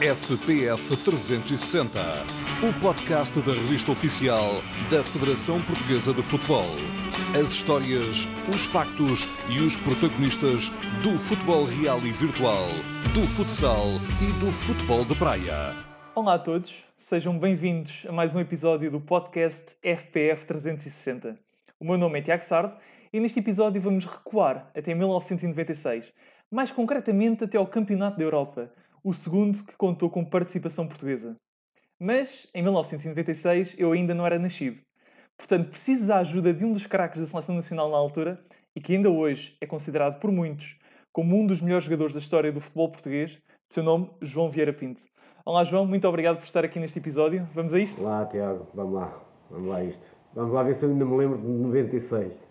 FPF 360, o podcast da revista oficial da Federação Portuguesa de Futebol. As histórias, os factos e os protagonistas do futebol real e virtual, do futsal e do futebol de praia. Olá a todos, sejam bem-vindos a mais um episódio do podcast FPF 360. O meu nome é Tiago Sardo e neste episódio vamos recuar até 1996, mais concretamente até ao Campeonato da Europa o segundo que contou com participação portuguesa. Mas, em 1996, eu ainda não era nascido. Portanto, preciso da ajuda de um dos craques da seleção nacional na altura e que ainda hoje é considerado por muitos como um dos melhores jogadores da história do futebol português, de seu nome, João Vieira Pinto. Olá, João, muito obrigado por estar aqui neste episódio. Vamos a isto? Olá, Tiago, vamos lá, vamos lá a isto. Vamos lá ver se eu ainda me lembro de 96.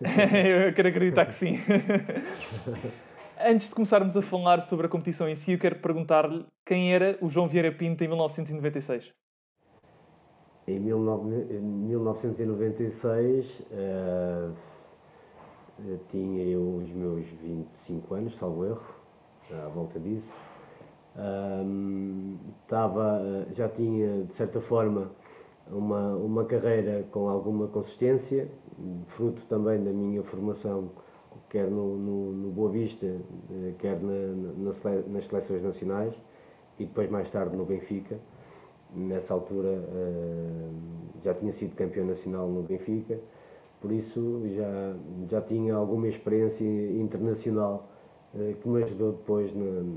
eu quero acreditar que sim. Antes de começarmos a falar sobre a competição em si, eu quero perguntar-lhe quem era o João Vieira Pinto em 1996. Em 1996 uh, tinha eu os meus 25 anos, salvo erro, à volta disso. Um, já tinha, de certa forma, uma, uma carreira com alguma consistência, fruto também da minha formação quer no, no, no Boa Vista, eh, quer na, na, nas seleções nacionais e depois mais tarde no Benfica. Nessa altura eh, já tinha sido campeão nacional no Benfica, por isso já, já tinha alguma experiência internacional eh, que me ajudou depois no,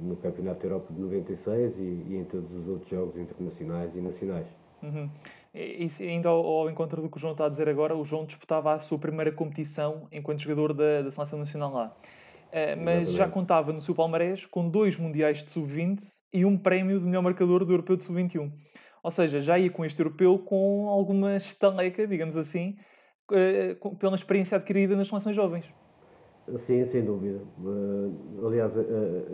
no Campeonato da Europa de 96 e, e, em todos os outros jogos internacionais e nacionais. Uhum. E, ainda ao, ao, encontro do que o João está a dizer agora, o João disputava a sua primeira competição enquanto jogador da, da Seleção Nacional lá. Uh, mas já contava no seu palmarés com dois Mundiais de Sub-20 e um prémio de melhor marcador do Europeu de Sub-21. Ou seja, já ia com este Europeu com alguma estaleca, digamos assim, uh, com, pela experiência adquirida nas seleções jovens. Sim, sem dúvida. Uh, aliás,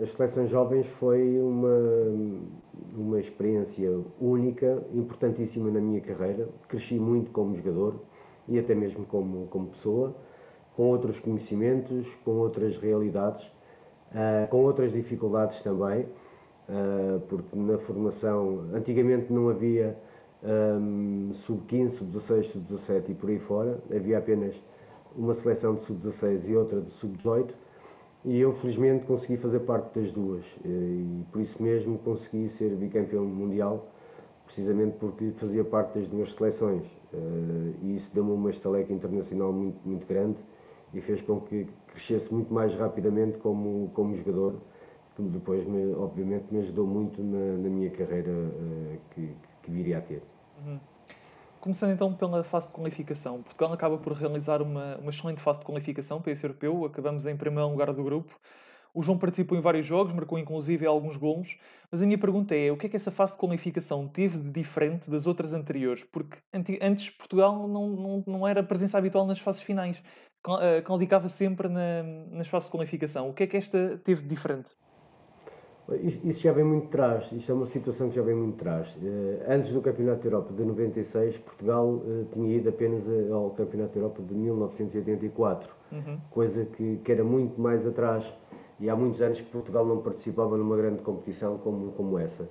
as seleções jovens foi uma experiência única, importantíssima na minha carreira. Cresci muito como jogador e até mesmo como, como pessoa, com outros conhecimentos, com outras realidades, uh, com outras dificuldades também, porque na formação, antigamente não havia um, sub-15, sub-16, sub-17 e por aí fora, havia apenas uma seleção de sub-16 e outra de sub-18, e eu felizmente consegui fazer parte das duas, e por isso mesmo consegui ser bicampeão mundial, precisamente porque fazia parte das duas seleções, eh, e isso deu-me uma estaleca internacional muito, muito grande e fez com que crescesse muito mais rapidamente como, como jogador, que depois, me, obviamente, me ajudou muito na, na minha carreira eh, que, que viria a ter. Uhum. Começando então pela fase de qualificação. Portugal acaba por realizar uma, uma excelente fase de qualificação para esse europeu. Acabamos em primeiro lugar do grupo. O João participou em vários jogos, marcou inclusive alguns golos. Mas a minha pergunta é: o que é que essa fase de qualificação teve de diferente das outras anteriores? Porque antes Portugal não, não, não era presença habitual nas fases finais. Claudicava sempre na, nas fases de qualificação. O que é que esta teve de diferente? Isso já vem muito atrás, isto é uma situação que já vem muito atrás. Eh, antes do Campeonato da Europa de 96, Portugal eh, tinha ido apenas ao Campeonato da Europa de 1984, uhum. coisa que, que era muito mais atrás e há muitos anos que Portugal não participava numa grande competição como, como essa.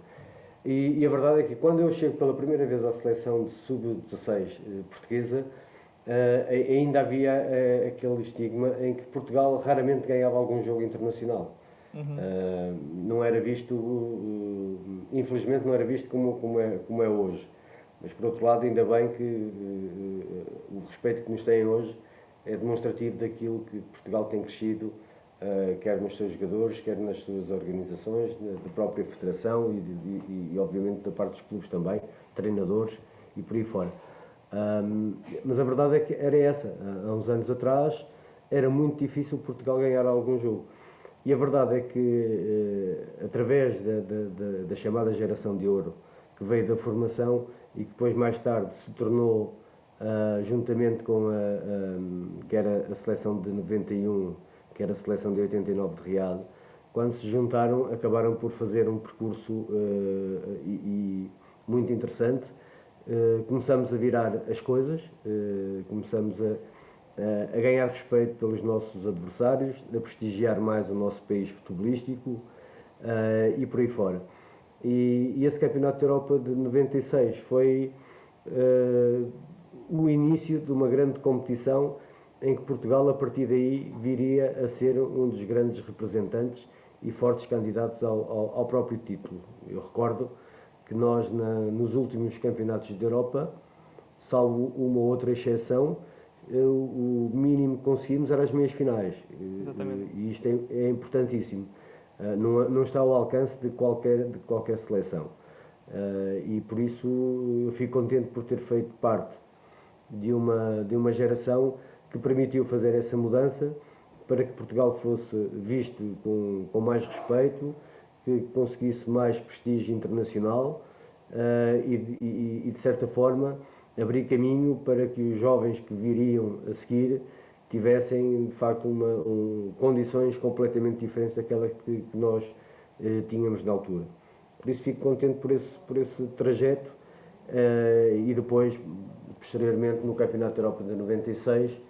E, e a verdade é que quando eu chego pela primeira vez à seleção de sub-16 eh, portuguesa, ainda havia aquele estigma em que Portugal raramente ganhava algum jogo internacional. Uhum. Uh, não era visto, uh, infelizmente, não era visto como, como, é, como é hoje. Mas, por outro lado, ainda bem que uh, o respeito que nos têm hoje é demonstrativo daquilo que Portugal tem crescido, quer nos seus jogadores, quer nas suas organizações, da própria federação e, e, e, obviamente, da parte dos clubes também, treinadores e por aí fora. Um, mas a verdade é que era essa. Há uns anos atrás era muito difícil Portugal ganhar algum jogo. E a verdade é que, eh, através da, da, da, chamada geração de ouro, que veio da formação e que depois, mais tarde, se tornou, uh, juntamente com a, a, que era a seleção de 91, que era a seleção de 89 de Riad, quando se juntaram, acabaram por fazer um percurso uh, e, muito interessante. Uh, começamos a virar as coisas, começamos a eh, a ganhar respeito pelos nossos adversários, a prestigiar mais o nosso país futebolístico uh, e por aí fora. E, e esse Campeonato da Europa de 96 foi uh, o início de uma grande competição em que Portugal, a partir daí, viria a ser um dos grandes representantes e fortes candidatos ao, ao, ao próprio título. Eu recordo que nós, na, nos últimos campeonatos da Europa, salvo uma ou outra exceção, o mínimo que conseguimos era as meias finais. Exatamente. E isto é, é importantíssimo. Uh, não, não, está ao alcance de qualquer, de qualquer seleção. Uh, e por isso eu fico contente por ter feito parte de uma, de uma geração que permitiu fazer essa mudança para que Portugal fosse visto com, com mais respeito, que conseguisse mais prestígio internacional uh, e, e, e, de certa forma, abrir caminho para que os jovens que viriam a seguir tivessem, de facto, uma, um, condições completamente diferentes daquelas que, que nós uh, tínhamos na altura. Por isso fico contente por esse, por esse trajeto uh, e depois, posteriormente, no Campeonato da Europa de 96,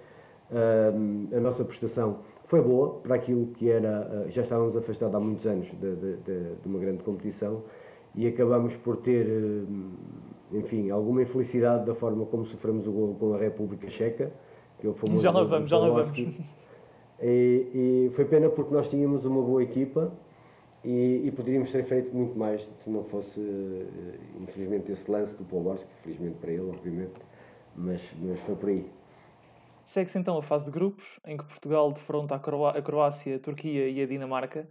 a nossa prestação foi boa para aquilo que era, já estávamos afastados há muitos anos de, de, de, de uma grande competição e acabamos por ter, enfim, alguma infelicidade da forma como sofremos o gol com a República Checa, que é o famoso Já lá vamos, já lá vamos. E, e, foi pena porque nós tínhamos uma boa equipa e, e, poderíamos ter feito muito mais se não fosse, infelizmente, esse lance do Poborski, felizmente para ele, obviamente, mas, mas foi por aí. Segue-se então a fase de grupos, em que Portugal defronta a Croácia, a Turquia e a Dinamarca.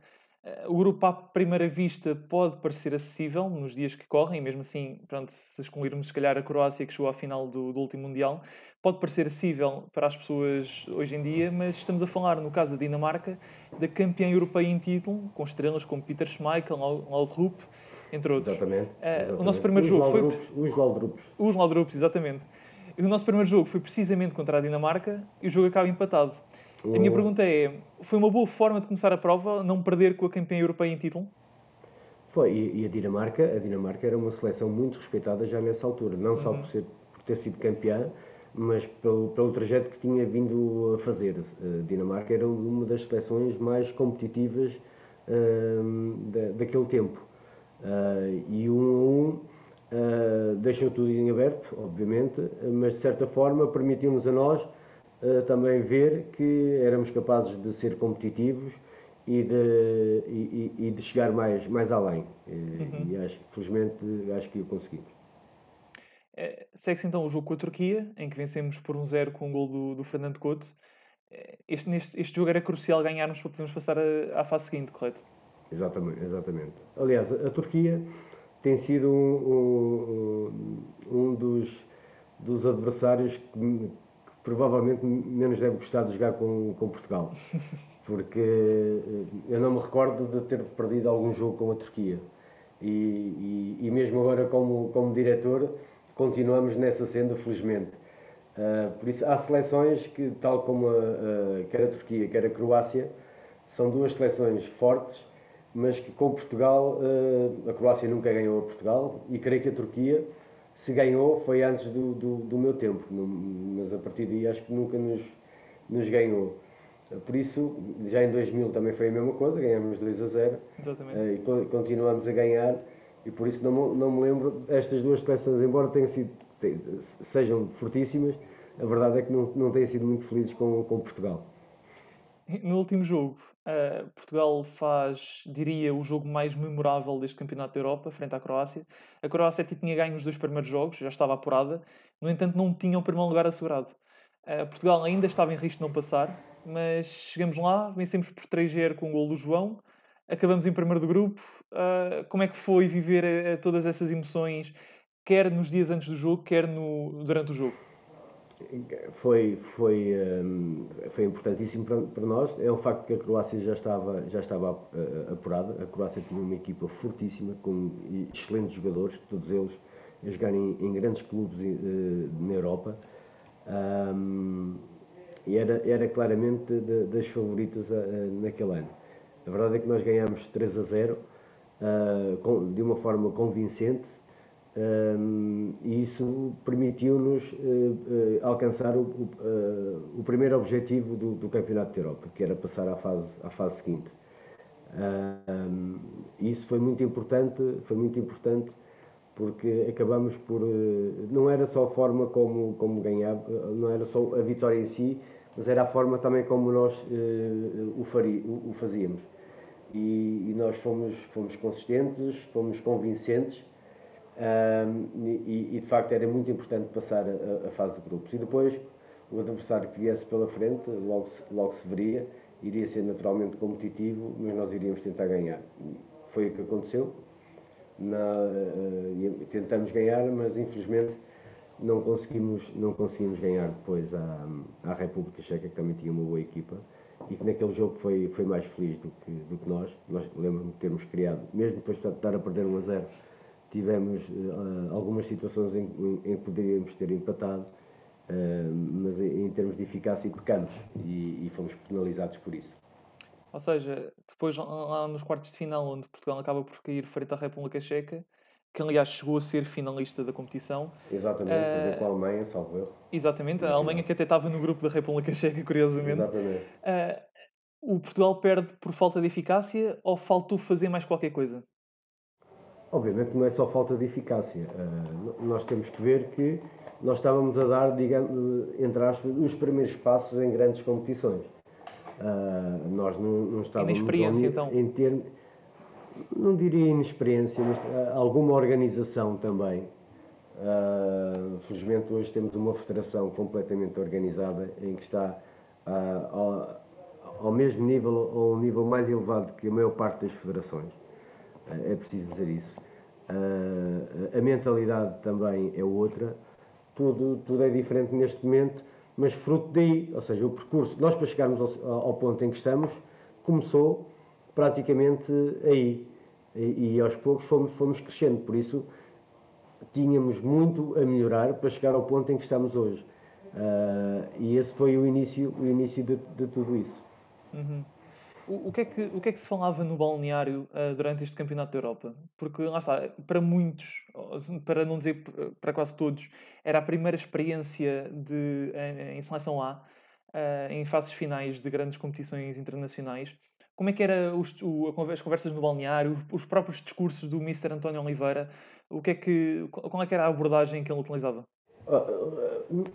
Eh, o grupo, à primeira vista, pode parecer acessível nos dias que correm, mesmo assim, pronto, se excluirmos, se calhar, a Croácia, que chegou à final do, do, último Mundial, pode parecer acessível para as pessoas hoje em dia, mas estamos a falar, no caso da Dinamarca, da campeã europeia em título, com estrelas como Peter Schmeichel, Laudrup, entre outros. Exatamente, exatamente. Uh, o nosso primeiro jogo foi... Os Laudrups. Os Laudrups, exatamente. O nosso primeiro jogo foi precisamente contra a Dinamarca e o jogo acaba empatado. A minha pergunta é: foi uma boa forma de começar a prova não perder com a campeã europeia em título? Foi, e, a Dinamarca, a Dinamarca era uma seleção muito respeitada já nessa altura, não só uhum. por, ser, por ter sido campeã, mas pelo, pelo trajeto que tinha vindo a fazer. A Dinamarca era uma das seleções mais competitivas uh, da, daquele tempo. Uh, e um a um Uh, deixou tudo em aberto, obviamente, mas de certa forma permitiu-nos a nós também ver que éramos capazes de ser competitivos e de, e, e de chegar mais, mais além. Uhum. E acho felizmente, acho que o conseguimos. É, Segue-se então o jogo com a Turquia, em que vencemos por um zero com o um gol do, do Fernando Couto. É, este, neste, este jogo era crucial ganharmos para podermos passar à fase seguinte, correto? Exatamente, exatamente. Aliás, a, Turquia tem sido um, um, um dos, dos adversários que, provavelmente menos deve gostar de jogar com, com Portugal. Porque eh, eu não me recordo de ter perdido algum jogo com a Turquia. E, e, e mesmo agora, como, como diretor, continuamos nessa senda, felizmente. Uh, por isso, há seleções que, tal como a, a, quer a Turquia, quer a Croácia, são duas seleções fortes mas que com Portugal, eh, a Croácia nunca ganhou a Portugal e creio que a Turquia, se ganhou, foi antes do, do, do meu tempo, mas a partir daí acho que nunca nos, nos ganhou. Por isso, já em 2000 também foi a mesma coisa, ganhamos 2 a 0 Exatamente. Eh, e continuamos a ganhar e por isso não, não me lembro, estas duas seleções, embora tenham sido, sejam fortíssimas, a verdade é que não, não têm sido muito felizes com, com Portugal. No último jogo, uh, Portugal faz, diria, o jogo mais memorável deste Campeonato da Europa, frente à Croácia. A Croácia tinha ganho os dois primeiros jogos, já estava apurada, no entanto, não tinha o primeiro lugar assegurado. Uh, Portugal ainda estava em risco de não passar, mas chegamos lá, vencemos por 3-0 com o gol do João, acabamos em primeiro do grupo. Uh, como é que foi viver todas essas emoções, quer nos dias antes do jogo, quer no, durante o jogo? Foi, foi, um, foi importantíssimo para, nós. É um facto que a Croácia já estava, já estava uh, apurada. A Croácia tinha uma equipa fortíssima, com excelentes jogadores, todos eles a jogarem em, grandes clubes uh, na Europa. Um, e era, era claramente das favoritas uh, naquele ano. A verdade é que nós ganhámos 3 a 0 com, de uma forma convincente e isso permitiu-nos uh, uh, alcançar o, o, uh, o, primeiro objetivo do, do, Campeonato da Europa, que era passar à fase, à fase seguinte. Isso foi muito importante, foi muito importante porque acabamos por não era só a forma como como ganhava, não era só a vitória em si, mas era a forma também como nós o, faria, o fazíamos. E, e, nós fomos fomos consistentes, fomos convincentes um, e, e, de facto era muito importante passar a, a, fase de grupos. E depois o adversário que viesse pela frente, logo se, logo se veria, iria ser naturalmente competitivo, mas nós iríamos tentar ganhar. Foi o que aconteceu. Na, uh, tentamos ganhar, mas infelizmente não conseguimos, não conseguimos ganhar depois à, à República Checa, que também tinha uma boa equipa e que naquele jogo foi, foi mais feliz do que, do que nós. Nós lembro-me de termos criado, mesmo depois de estar a perder 1 a 0, tivemos uh, algumas situações em, em, em, que poderíamos ter empatado, uh, mas em, em, termos de eficácia pecamos e, e fomos penalizados por isso. Ou seja, depois lá nos quartos de final, onde Portugal acaba por cair frente à República Checa, que aliás chegou a ser finalista da competição. Exatamente, uh, com a Alemanha, salvo erro. Exatamente, a Alemanha que até estava no grupo da República Checa, curiosamente. Exatamente. Uh, o Portugal perde por falta de eficácia ou faltou fazer mais qualquer coisa? Obviamente não é só falta de eficácia. Uh, nós temos que ver que nós estávamos a dar, digamos, entre aspas, os primeiros passos em grandes competições. Uh, nós não, não estávamos... Inexperiência, então? Em termos, não diria inexperiência, mas uh, alguma organização também. felizmente hoje temos uma federação completamente organizada em que está ao, ao mesmo nível ou um nível mais elevado que a maior parte das federações é preciso dizer isso. Uh, a mentalidade também é outra, tudo, tudo é diferente neste momento, mas fruto daí, ou seja, o percurso, nós para chegarmos ao, ao ponto em que estamos, começou praticamente aí. E, e, aos poucos fomos, fomos crescendo, por isso tínhamos muito a melhorar para chegar ao ponto em que estamos hoje. Uh, e esse foi o início, o início de, de tudo isso. Uhum. O, que é que, o que é que se falava no balneário uh, durante este Campeonato da Europa? Porque, lá está, para muitos, para não dizer para quase todos, era a primeira experiência de, em, em seleção A, uh, em fases finais de grandes competições internacionais. Como é que era os, o, as conversas no balneário, os próprios discursos do Mr. António Oliveira? O que é que, qual é que era a abordagem que ele utilizava? Ah,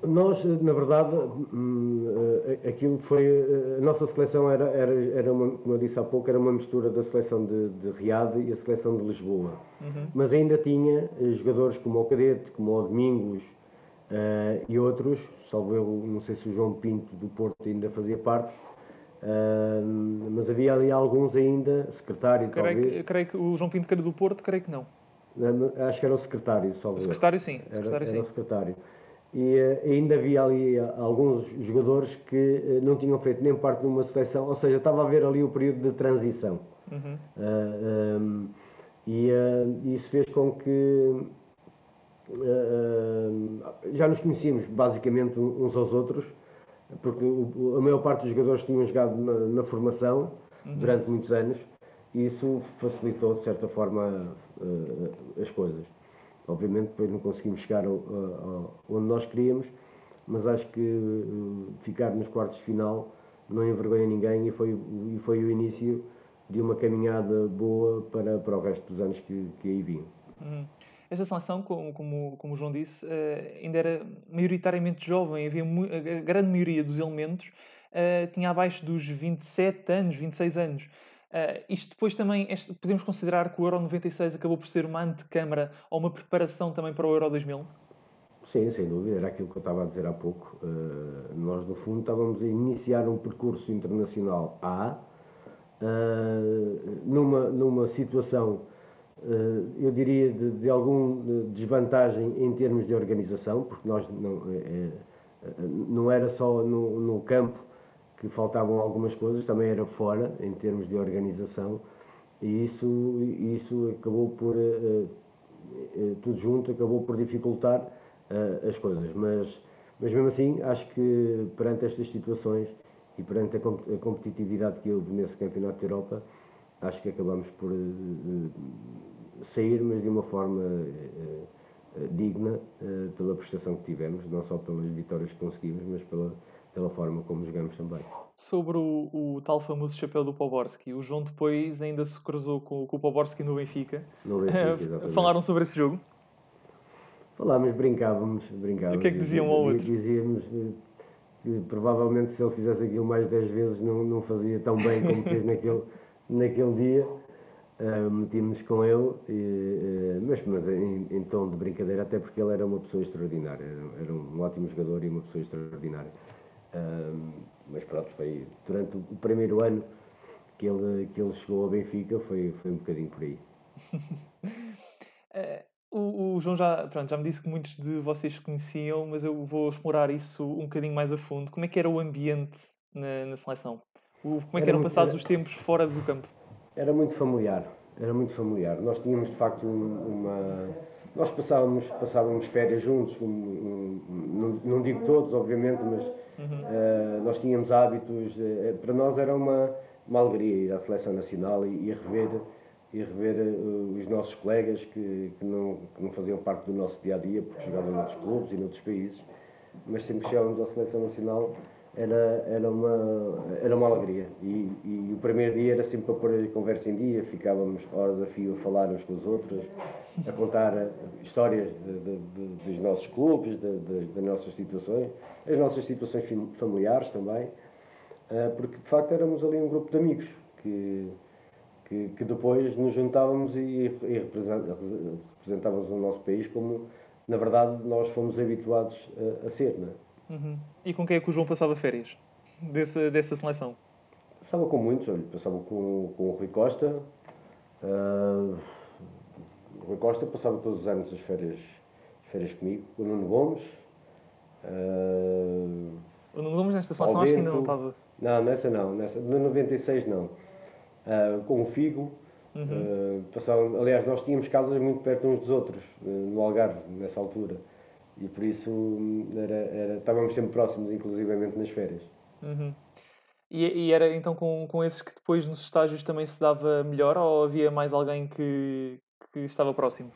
nós, na verdade, hum, aquilo foi. A nossa seleção era, era, era uma, como eu disse há pouco, era uma mistura da seleção de, de Riad e a seleção de Lisboa. Uhum. Mas ainda tinha eh, jogadores como o Cadete, como o Domingos uh, e outros, salvo eu, não sei se o João Pinto do Porto ainda fazia parte. Uh, mas havia ali alguns ainda, secretário creio talvez. Que, creio que o João Pinto que era do Porto, creio que não. Acho que era o secretário, só O secretário, sim. O secretário, era, sim. Era o secretário. E uh, ainda havia ali uh, alguns jogadores que uh, não tinham feito nem parte de uma seleção, ou seja, estava a haver ali o período de transição. Uhum. Um, e isso fez com que já nos conhecíamos basicamente uns aos outros, porque a maior parte dos jogadores tinham jogado na, na formação uhum. durante muitos anos, e isso facilitou, de certa forma, as coisas. Obviamente depois não conseguimos chegar ao, ao, onde nós queríamos, mas acho que uh, ficar nos quartos de final não envergonha ninguém e foi, e foi o início de uma caminhada boa para, para o resto dos anos que, que aí vinham. Hum. Esta seleção, como, como, como o João disse, uh, ainda era maioritariamente jovem, havia a grande maioria dos elementos tinha abaixo dos 27 anos, 26 anos. Uh, isto depois também, este, podemos considerar que o Euro 96 acabou por ser uma antecâmara ou uma preparação também para o Euro 2000? Sim, sem dúvida, era aquilo que eu estava a dizer há pouco. Uh, nós, no fundo, estávamos a iniciar um percurso internacional A, uh, numa, numa situação, eu diria, de, de alguma desvantagem em termos de organização, porque nós não, é, não era só no, no campo que faltavam algumas coisas, também era fora, em termos de organização, e isso, isso acabou por, uh, uh, tudo junto, acabou por dificultar as coisas. Mas, mas mesmo assim, acho que perante estas situações e perante a, a competitividade que houve nesse Campeonato de Europa, acho que acabamos por sair, mas de uma forma digna pela prestação que tivemos, não só pelas vitórias que conseguimos, mas pela pela forma como jogamos também. Sobre o, o tal famoso chapéu do Poborski, o João depois ainda se cruzou com, com o Poborski no Benfica. No Benfica, exatamente. Falaram sobre esse jogo? Falámos, brincávamos, brincávamos. O que é que diziam ao outro? Dizíamos eh, que provavelmente se ele fizesse aquilo mais 10 vezes não, não fazia tão bem como fez naquele, naquele dia. Uh, metimos com ele, e, uh, mas, mas em, em, tom de brincadeira, até porque ele era uma pessoa extraordinária, era, era um ótimo jogador e uma pessoa extraordinária. Uh, mas pronto, foi durante o primeiro ano que ele, que ele chegou ao Benfica, foi, foi um bocadinho por aí. o, o, João já, pronto, já me disse que muitos de vocês conheciam, mas eu vou explorar isso um bocadinho mais a fundo. Como é que era o ambiente na, na seleção? O, como é que era eram muito, passados os tempos fora do campo? Era muito familiar, era muito familiar. Nós tínhamos de facto uma. Nós passávamos, passávamos férias juntos, um, um, não, não, digo todos, obviamente, mas uhum. uh, nós tínhamos hábitos. Uh, para nós era uma, uma alegria ir à seleção nacional e, e rever e rever uh, os nossos colegas que, que, não, que não faziam parte do nosso dia a dia, porque jogavam em outros clubes e noutros países, mas sempre que chegávamos à seleção nacional era, era, uma, era uma alegria. E, e o primeiro dia era sempre para pôr a conversa em dia, ficávamos horas a fio a falar uns com os outros, a contar eh, histórias de, de, de, dos nossos clubes, das nossas situações, as nossas situações familiares também, eh, porque de facto éramos ali um grupo de amigos que que, que depois nos juntávamos e, e representávamos o nosso país como, na verdade, nós fomos habituados a, a ser. Não é? Uhum. E com quem é que o João passava férias dessa, dessa seleção? Passava com muitos, olha, passava com, com o Rui Costa. Uh, o Rui Costa passava todos os anos as férias, as férias comigo. O Nuno Gomes. Uh, o Nuno Gomes nesta seleção acho que ainda não estava. Não, nessa não. Nessa, de 96 não uh, com o Figo. Uhum. Uh, passavam, aliás, nós tínhamos casas muito perto uns dos outros, uh, no Algarve, nessa altura. E por isso hum, era, era, estávamos sempre próximos, inclusivamente nas férias. Uhum. E, e, era então com, com esses que depois nos estágios também se dava melhor ou havia mais alguém que, que estava próximo?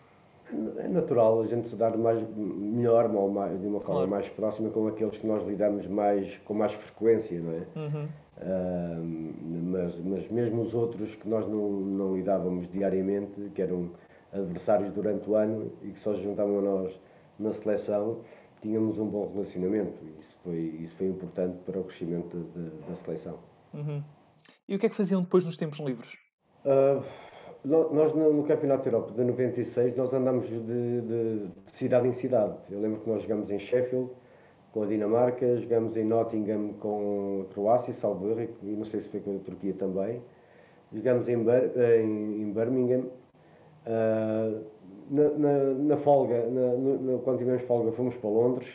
É natural a gente se dar mais, melhor, mais, de uma forma claro. mais próxima com aqueles que nós lidamos mais, com mais frequência, não é? Uhum. Uh, mas, mas mesmo os outros que nós não, não lidávamos diariamente, que eram adversários durante o ano e que só se juntavam a nós na seleção, tínhamos um bom relacionamento. Isso foi, isso foi importante para o crescimento de, da seleção. Uhum. E o que é que faziam depois nos tempos livres? Uh, nós no Campeonato Europa de 96 nós andamos de, de, de, cidade em cidade. Eu lembro que nós jogamos em Sheffield com a Dinamarca, jogamos em Nottingham com a Croácia, salvo erro, e não sei se foi com a Turquia também. Jogamos em, em, em Birmingham. Uh, na, na, na, folga, na, quando tivemos folga, fomos para Londres.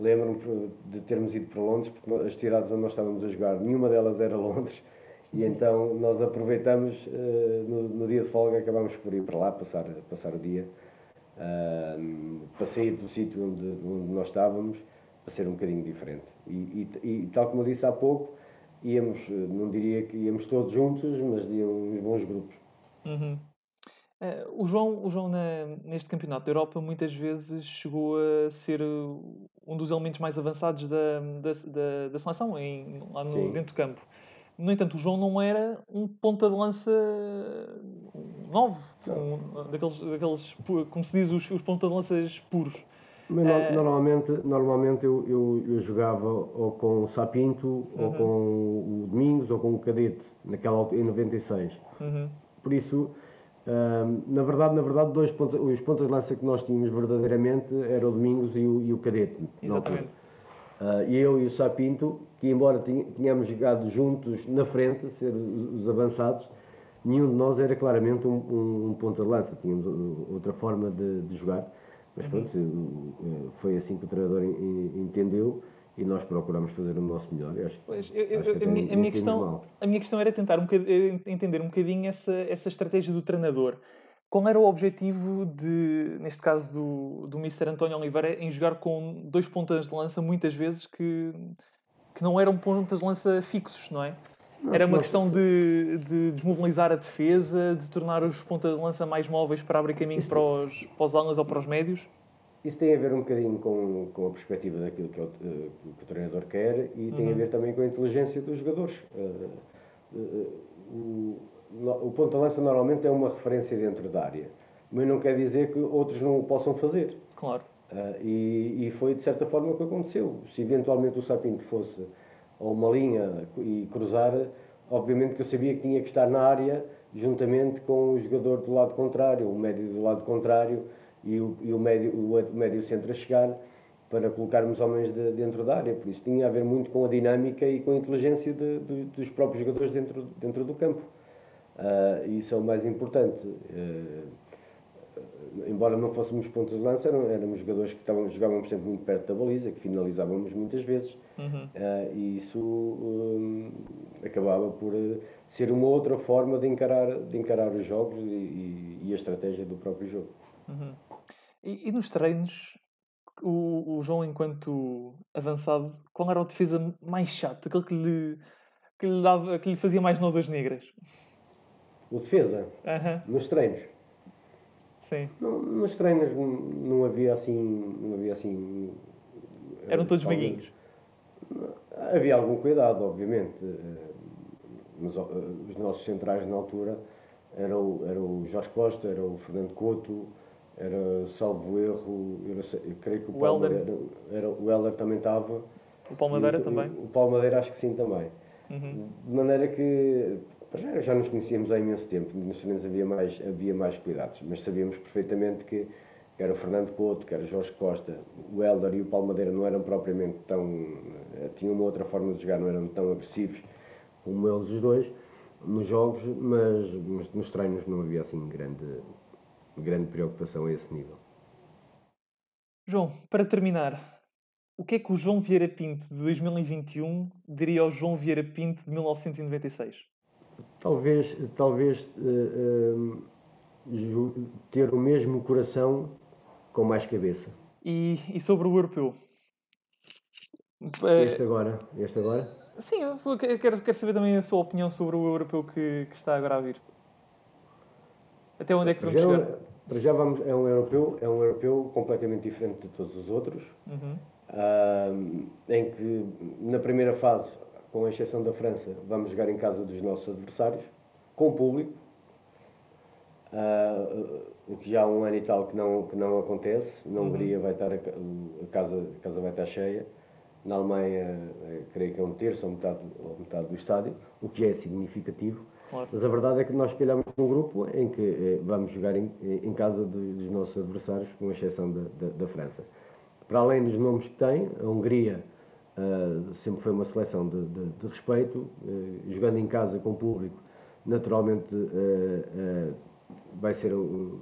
Lembro-me de termos ido para Londres, porque as cidades onde nós estávamos a jogar, nenhuma delas era Londres e então nós aproveitamos, uh, no, no, dia de folga, acabámos por ir para lá, passar, passar o dia, uh, para sair do sítio onde, onde nós estávamos, para ser um bocadinho diferente. E, e, e, tal como eu disse há pouco, íamos, não diria que íamos todos juntos, mas iam uns bons grupos. Uhum. Uh, o João, o João na, neste Campeonato da Europa muitas vezes chegou a ser um dos elementos mais avançados da, da, da, da seleção, em, lá no, dentro do campo. No entanto, o João não era um ponta de lança novo, um, daqueles, daqueles, como se diz, os, os ponta de lanças puros. Mas, uh, normalmente, normalmente eu, eu, eu, jogava ou com o Sapinto, uh -huh. ou uhum. com o Domingos, ou com o Cadete, naquela em 96. Uh -huh. Por isso, na verdade, na verdade dois pontos, os pontas de lança que nós tínhamos verdadeiramente eram o Domingos e o, e o Cadete. Exatamente. Uh, eu e o Sapinto, que embora tínhamos jogado juntos na frente, ser os avançados, nenhum de nós era claramente um, um, um ponta de lança, tínhamos outra forma de, de jogar, mas pronto, uhum. Eh, foi assim que o treinador entendeu e nós procuramos fazer o nosso melhor. Acho, pois, eu, eu, a, minha, a, minha questão, a minha questão era tentar um entender um bocadinho essa, essa estratégia do treinador. Qual era o objetivo de, neste caso do, do Mr. António Oliveira, em jogar com dois pontas de lança, muitas vezes, que, que não eram pontas de lança fixos, não é? Era uma questão de, de desmobilizar a defesa, de tornar os pontas de lança mais móveis para abrir caminho para os, para os alas ou para os médios? Isso tem a ver um bocadinho com, com a perspectiva daquilo que, o, que o treinador quer e tem uhum. a ver também com a inteligência dos jogadores. Uh, uh, o, o ponto de lança normalmente é uma referência dentro da área, mas não quer dizer que outros não o possam fazer. Claro. Uh, e, e, foi de certa forma o que aconteceu. Se eventualmente o Sapinto fosse a uma linha e cruzar, obviamente que eu sabia que tinha que estar na área juntamente com o jogador do lado contrário, o médio do lado contrário e o, e o médio, o médio centro a chegar para colocarmos homens de, dentro da área. Por isso tinha a ver muito com a dinâmica e com a inteligência de, de, dos próprios jogadores dentro, dentro do campo. Uh, isso é o mais importante. Uh, embora não fôssemos pontos de lança, éramos jogadores que estavam, jogavam sempre muito perto da baliza, que finalizávamos muitas vezes. Uhum. Uh, e isso um, acabava por ser uma outra forma de encarar, de encarar os jogos e, e, e a estratégia do próprio jogo. Uhum. E, e, nos treinos, o, o, João, enquanto avançado, qual era o defesa mais chato? Aquele que lhe, que lhe, dava, que lhe fazia mais nó das negras? O defesa? Uhum. Nos treinos? Sim. No, nos treinos não havia assim. Não havia assim Eram todos meiguinhos? Havia algum cuidado, obviamente. Eh, mas eh, os nossos centrais na altura era o, era o Jorge Costa, era o Fernando Couto, era salvo erro, eu, eu creio que o, Paulo era, era, o Helder também estava. O Palmadeira também? O, o Palmadeira acho que sim também. Uhum. De maneira que já, já nos conhecíamos há imenso tempo, nos treinos havia mais, havia mais cuidados, mas sabíamos perfeitamente que, era o Fernando Couto, que era Jorge Costa, o Helder e o Palmadeira não eram propriamente tão. Eh, tinham uma outra forma de jogar, não eram tão agressivos como eles os dois nos jogos, mas nos treinos não havia assim grande, grande preocupação a esse nível. João, para terminar, o que é que o João Vieira Pinto de 2021 diria ao João Vieira Pinto de 1996? Talvez, talvez uh, uh, ter o mesmo coração com mais cabeça. E, e sobre o europeu? Este agora, este agora? Sim, quero, quero saber também a sua opinião sobre o europeu que, que está agora a vir. Até onde é que vamos já, chegar? Para já vamos, é um europeu, é um europeu completamente diferente de todos os outros, uhum. uh, em que na primeira fase, com a exceção da França, vamos jogar em casa dos nossos adversários, com público, uh, o que já há um ano e tal que não, que não acontece. Na uhum. Hungria vai estar a, a, casa, a casa vai estar cheia. Na Alemanha, eh, creio que é um terço ou metade, ou metade do estádio, o que é significativo. Claro. Mas a verdade é que nós calhamos num grupo em que eh, vamos jogar em, em casa dos nossos adversários, com exceção da, da, da, França. Para além dos nomes que tem, a Hungria uh, sempre foi uma seleção de, de, de respeito, uh, jogando em casa com o público, naturalmente uh, vai ser,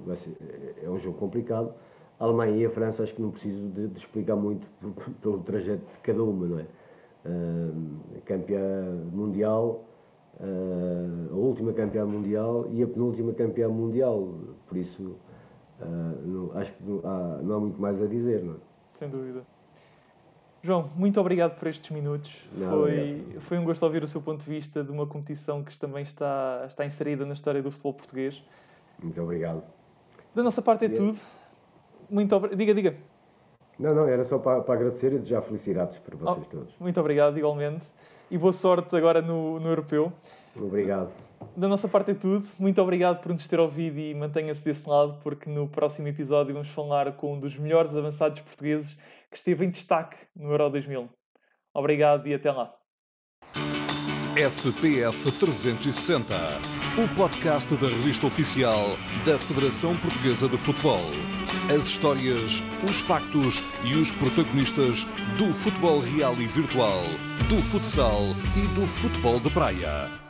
vai ser, é um jogo complicado a Alemanha e a França acho que não preciso de, de explicar muito pelo trajeto de cada uma, não é? Uh, campeã mundial, uh, a última campeã mundial e a penúltima campeã mundial, por isso uh, não, acho que não há, não há, muito mais a dizer, não é? Sem dúvida. João, muito obrigado por estes minutos. Não, foi, foi um gosto ouvir o seu ponto de vista de uma competição que também está, está inserida na história do futebol português. Muito obrigado. Da nossa parte é tudo. Muito obrigado. Diga, diga. Não, não, era só para, para agradecer e desejar felicidades para vocês oh, todos. Muito obrigado, igualmente. E boa sorte agora no, no Europeu. Obrigado. Da nossa parte é tudo. Muito obrigado por nos ter ouvido e mantenha-se desse lado, porque no próximo episódio vamos falar com um dos melhores avançados portugueses que esteve em destaque no Euro 2000. Obrigado e até lá. FPF 360, o podcast da revista oficial da Federação Portuguesa de Futebol as histórias, os factos e os protagonistas do futebol real e virtual, do futsal e do futebol de praia.